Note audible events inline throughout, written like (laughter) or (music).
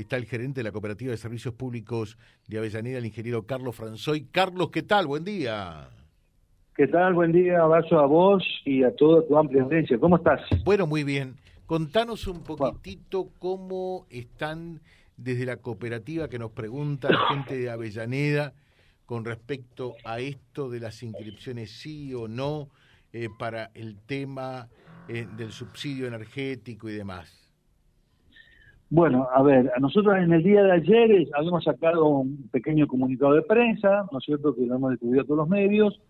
está el gerente de la Cooperativa de Servicios Públicos de Avellaneda, el ingeniero Carlos Franzoy. Carlos, ¿qué tal? Buen día. ¿Qué tal? Buen día, abrazo a vos y a toda tu amplia audiencia. ¿Cómo estás? Bueno, muy bien. Contanos un poquitito cómo están desde la cooperativa que nos pregunta la gente de Avellaneda con respecto a esto de las inscripciones sí o no eh, para el tema eh, del subsidio energético y demás. Bueno, a ver, nosotros en el día de ayer habíamos sacado un pequeño comunicado de prensa, ¿no es cierto?, que lo hemos distribuido a todos los medios,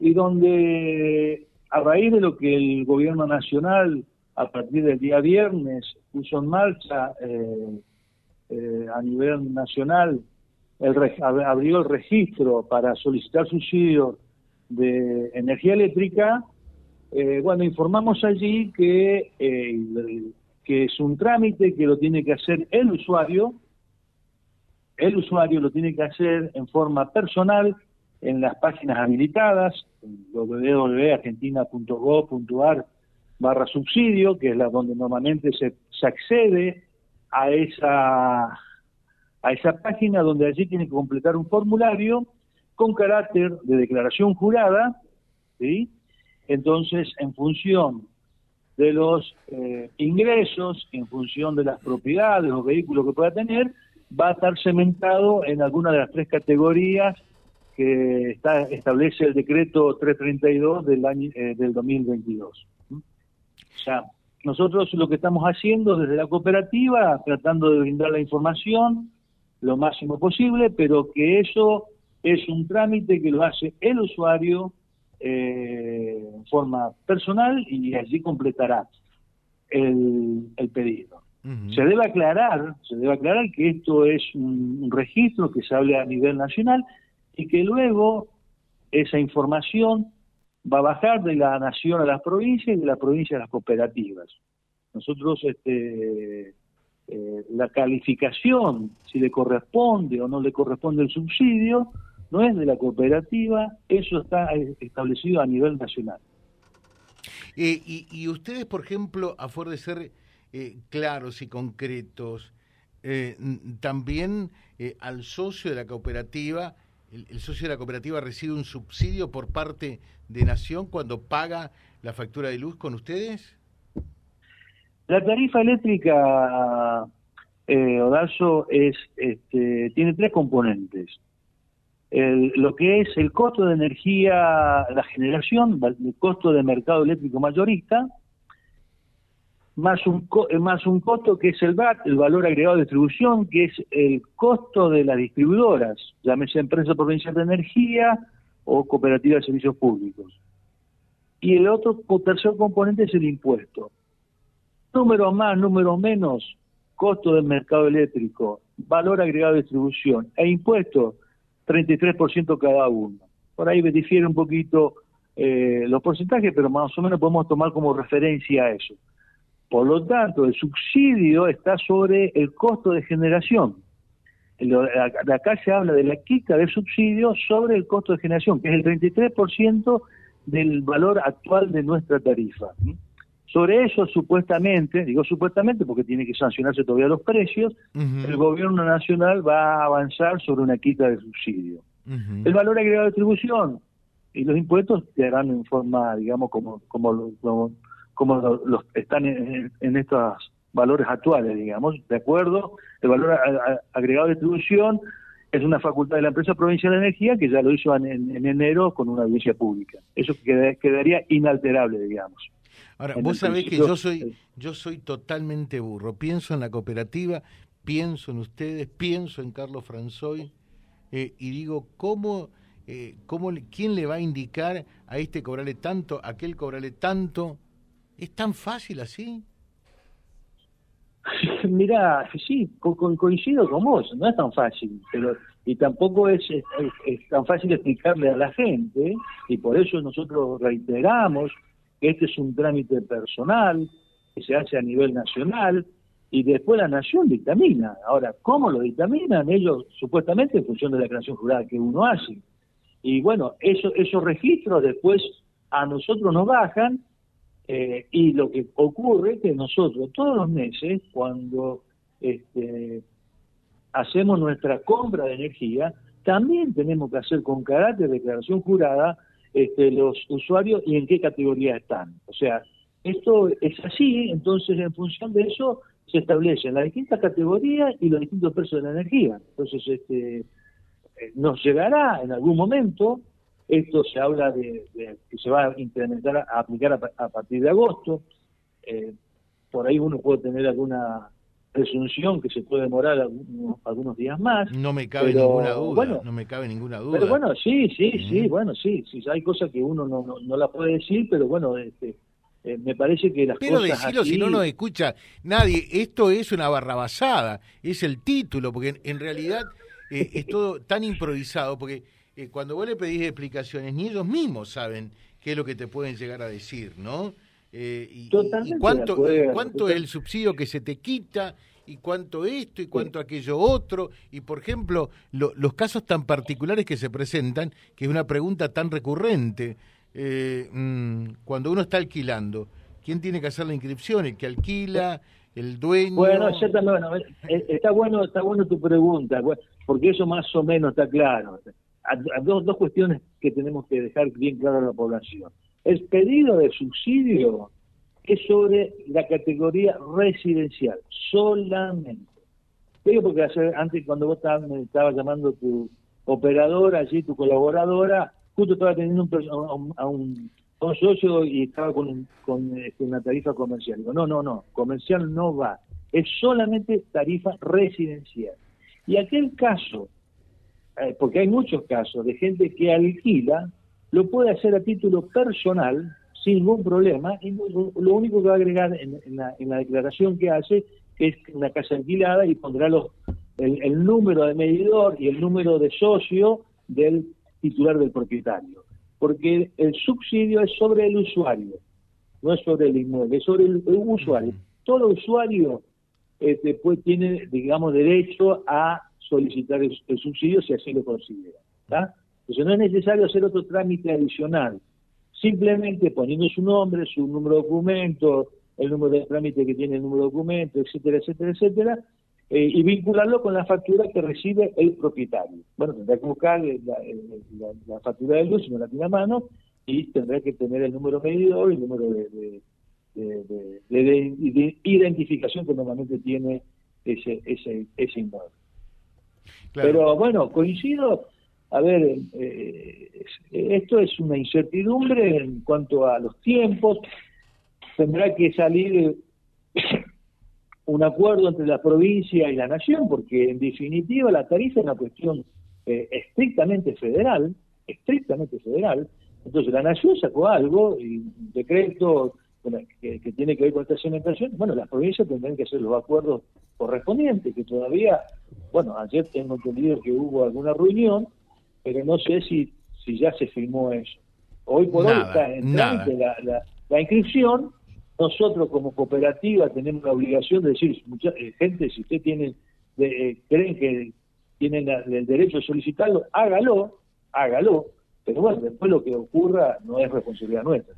y donde a raíz de lo que el gobierno nacional a partir del día viernes puso en marcha eh, eh, a nivel nacional, el, abrió el registro para solicitar subsidios de energía eléctrica, eh, bueno, informamos allí que que es un trámite que lo tiene que hacer el usuario, el usuario lo tiene que hacer en forma personal en las páginas habilitadas, www.argentina.gov.ar barra subsidio, que es la donde normalmente se, accede a esa, a esa página donde allí tiene que completar un formulario con carácter de declaración jurada, ¿sí? Entonces, en función de los eh, ingresos en función de las propiedades, los vehículos que pueda tener, va a estar cementado en alguna de las tres categorías que está, establece el decreto 332 del año eh, del 2022. O sea, nosotros lo que estamos haciendo desde la cooperativa, tratando de brindar la información lo máximo posible, pero que eso es un trámite que lo hace el usuario eh, en forma personal y allí completará el, pedido. Se debe aclarar, se debe aclarar que esto es un, registro que se habla a nivel nacional y que luego esa información va a bajar de la nación a las provincias y de la provincia a las cooperativas. Nosotros, este, eh, la calificación, si le corresponde o no le corresponde el subsidio, no es de la cooperativa, eso está establecido a nivel nacional. Eh, y, ustedes, por ejemplo, a fuer de ser eh, claros y concretos, eh, también al socio de la cooperativa, el, socio de la cooperativa recibe un subsidio por parte de Nación cuando paga la factura de luz con ustedes? La tarifa eléctrica, eh, es, este, tiene tres componentes lo que es el costo de energía, la generación, el costo de mercado eléctrico mayorista, más un, eh, más un costo que es el VAT, el valor agregado de distribución, que es el costo de las distribuidoras, llámese empresa provincial de energía o cooperativa de servicios públicos. Y el otro tercer componente es el impuesto. Número más, número menos, costo del mercado eléctrico, valor agregado de distribución e impuestos 33% cada uno. Por ahí difiere un poquito eh, los porcentajes, pero más o menos podemos tomar como referencia eso. Por lo tanto, el subsidio está sobre el costo de generación. Acá se habla de la quita del subsidio sobre el costo de generación, que es el 33% del valor actual de nuestra tarifa. Sobre eso, supuestamente, digo supuestamente porque tiene que sancionarse todavía los precios, el gobierno nacional va a avanzar sobre una quita de subsidio. El valor agregado de distribución y los impuestos quedarán en forma, digamos, como, como, como, los, están en, estos valores actuales, digamos, ¿de acuerdo? El valor agregado de distribución es una facultad de la empresa provincial de energía que ya lo hizo en, enero con una audiencia pública. Eso quedaría inalterable, digamos. Ahora, vos sabés que yo soy, yo soy totalmente burro. Pienso en la cooperativa, pienso en ustedes, pienso en Carlos Franzoy eh, y digo, ¿cómo, eh, cómo, ¿quién le va a indicar a este cobrarle tanto, a aquel cobrarle tanto? ¿Es tan fácil así? (laughs) Mira, sí, coincido con vos, no es tan fácil, pero y tampoco es, es, tan fácil explicarle a la gente, y por eso nosotros reiteramos este es un trámite personal que se hace a nivel nacional y después la nación dictamina. Ahora, ¿cómo lo dictaminan? Ellos supuestamente en función de la creación jurada que uno hace. Y bueno, eso, esos registros después a nosotros nos bajan eh, y lo que ocurre es que nosotros todos los meses, cuando este, hacemos nuestra compra de energía, también tenemos que hacer con carácter de declaración jurada este, los usuarios y en qué categoría están. O sea, esto es así, entonces en función de eso se establecen las distintas categorías y los distintos precios de la energía. Entonces, este, eh, nos llegará en algún momento, esto se habla de, que se va a implementar, a aplicar a, partir de agosto, eh, por ahí uno puede tener alguna presunción que se puede demorar algunos, días más. No me cabe ninguna duda, no me cabe ninguna duda. Pero bueno, sí, sí, sí, bueno, sí, sí, hay cosas que uno no, no, no la puede decir, pero bueno, este, eh, me parece que las Pero decirlo si no nos escucha nadie, esto es una barrabasada, es el título, porque en, realidad eh, es todo tan improvisado, porque eh, cuando vos le pedís explicaciones, ni ellos mismos saben qué es lo que te pueden llegar a decir, ¿no? Y, cuánto, cuánto es el subsidio que se te quita, y cuánto esto, y cuánto aquello otro, y por ejemplo, los casos tan particulares que se presentan, que es una pregunta tan recurrente, eh, mm, cuando uno está alquilando, ¿quién tiene que hacer la inscripción? ¿El que alquila? ¿El dueño? Bueno, bueno, eh, eh, está bueno, está bueno tu pregunta, porque eso más o menos está claro. dos, dos cuestiones que tenemos que dejar bien claro a la población. El pedido de subsidio es sobre la categoría residencial, solamente. digo porque antes cuando vos estabas, me estabas llamando tu operadora allí, tu colaboradora, justo estaba teniendo un, a, un, socio y estaba con, con este, una tarifa comercial. Digo, no, no, no, comercial no va, es solamente tarifa residencial. Y aquel caso, eh, porque hay muchos casos de gente que alquila, lo puede hacer a título personal, sin ningún problema, y lo, único que va a agregar en, la, en, la, declaración que hace es una casa alquilada y pondrá los, el, el número de medidor y el número de socio del titular del propietario, porque el subsidio es sobre el usuario, no es sobre el inmueble, es sobre el, usuario. Todo usuario este, pues, tiene, digamos, derecho a solicitar el, subsidio si así lo considera. Entonces no es necesario hacer otro trámite adicional, simplemente poniendo su nombre, su número de documento, el número de trámite que tiene el número de documento, etcétera, etcétera, etcétera, eh, y vincularlo con la factura que recibe el propietario. Bueno, tendrá que buscar la, factura de luz si no la tiene a mano y tendrá que tener el número medidor y el número de, de, identificación que normalmente tiene ese, ese, ese inmueble. Pero bueno, coincido, a ver, eh, esto es una incertidumbre en cuanto a los tiempos, tendrá que salir (coughs) un acuerdo entre la provincia y la nación, porque en definitiva la tarifa es una cuestión eh, estrictamente federal, estrictamente federal. Entonces la nación sacó algo, y un decreto que, tiene que ver con esta cementación, bueno, las provincias tendrán que hacer los acuerdos correspondientes, que todavía, bueno, ayer tengo entendido que hubo alguna reunión, pero no sé si, si ya se firmó eso. Hoy por hoy está en la, la, la inscripción, nosotros como cooperativa tenemos la obligación de decir, mucha eh, gente, si usted tiene, eh, creen que tienen el derecho de solicitarlo, hágalo, hágalo, pero bueno, después lo que ocurra no es responsabilidad nuestra.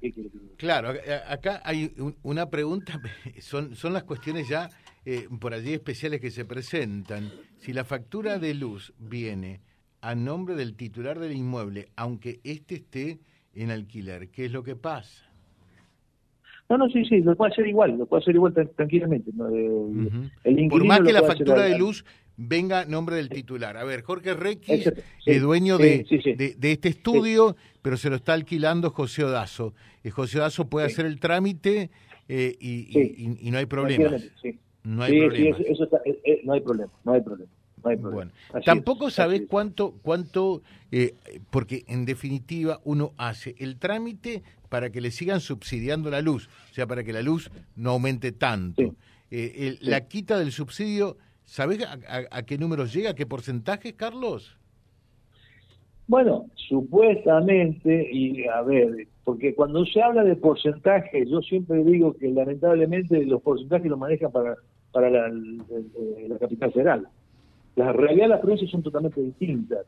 claro, acá hay una pregunta, (laughs) son, son las cuestiones ya eh, por allí especiales que se presentan. Si la factura de luz viene a nombre del titular del inmueble, aunque éste esté en alquiler, ¿qué es lo que pasa? No, no, sí, sí, lo puede hacer igual, lo puede hacer igual tranquilamente. Por más que la factura de luz venga nombre del titular. A ver, Jorge Requis es dueño de, de, este estudio, pero se lo está alquilando José Odazo. Y José Odazo puede hacer el trámite eh, y, y, no hay problema. No hay problema. Eso eh, eh, no hay problema, no hay problema. Bueno, tampoco sabes cuánto, cuánto, eh, porque en definitiva uno hace el trámite para que le sigan subsidiando la luz, o sea, para que la luz no aumente tanto. Eh, la quita del subsidio, ¿sabes a, qué números llega, a qué porcentaje, Carlos? Bueno, supuestamente, y a ver, porque cuando se habla de porcentaje, yo siempre digo que lamentablemente los porcentajes los manejan para, para la, la capital federal. La realidad de las provincias son totalmente distintas.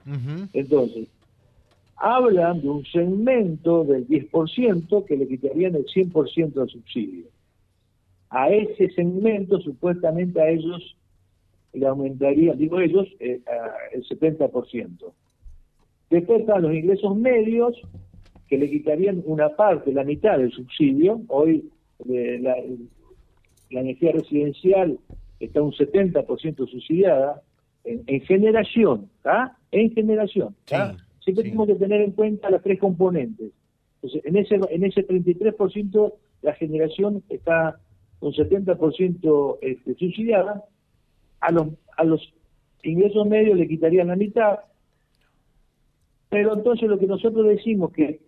Entonces, hablan de un segmento del 10% que le quitarían el 100% del subsidio. A ese segmento, supuestamente a ellos, le aumentaría, digo ellos, eh, el 70%. Después están los ingresos medios, que le quitarían una parte, la mitad del subsidio. Hoy la, energía residencial está un 70% subsidiada en, generación, ¿está? En generación, Siempre tenemos que tener en cuenta las tres componentes. Entonces, en ese, en ese 33% la generación está un 70% este, subsidiada, a los, a los ingresos medios le quitarían la mitad, pero entonces lo que nosotros decimos que eh,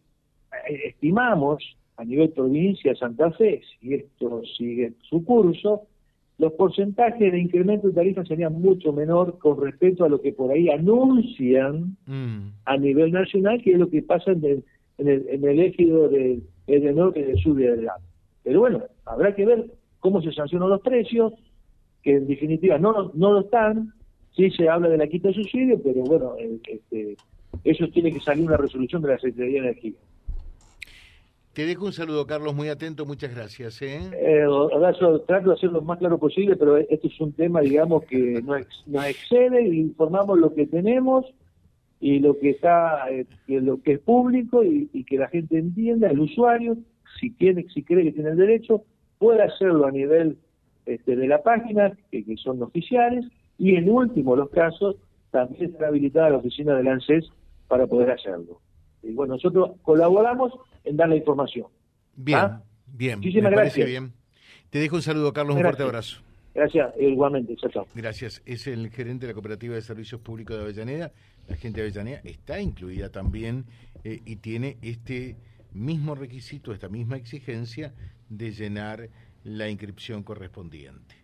estimamos a nivel provincia de Santa Fe, si esto sigue su curso, los porcentajes de incremento de tarifas serían mucho menor con respecto a lo que por ahí anuncian mm. a nivel nacional, que es lo que pasa en el, en el, en el ejido del, del norte y del sur de la Pero bueno, habrá que ver cómo se sancionan los precios, que en definitiva no, no lo están, sí se habla de la quita de subsidio, pero bueno, este, eso tiene que salir una resolución de la Secretaría de Energía. Te dejo un saludo, Carlos, muy atento, muchas gracias. ¿eh? eh trato de hacerlo lo más claro posible, pero este es un tema, digamos, que nos excede, informamos lo que tenemos y lo que está, eh, lo que es público y, que la gente entienda, el usuario, si tiene, si cree que tiene el derecho, puede hacerlo a nivel este, de la página, que, son oficiales, y en último los casos, también está habilitada la oficina del ANSES para poder hacerlo. Y bueno, nosotros colaboramos en dar la información. Bien, ¿Ah? bien. Muchísimas gracias. Bien. Te dejo un saludo, Carlos, un fuerte abrazo. Gracias, igualmente. Chao, Gracias. Es el gerente de la Cooperativa de Servicios Públicos de Avellaneda. La gente de Avellaneda está incluida también eh, y tiene este mismo requisito, esta misma exigencia de llenar la inscripción correspondiente.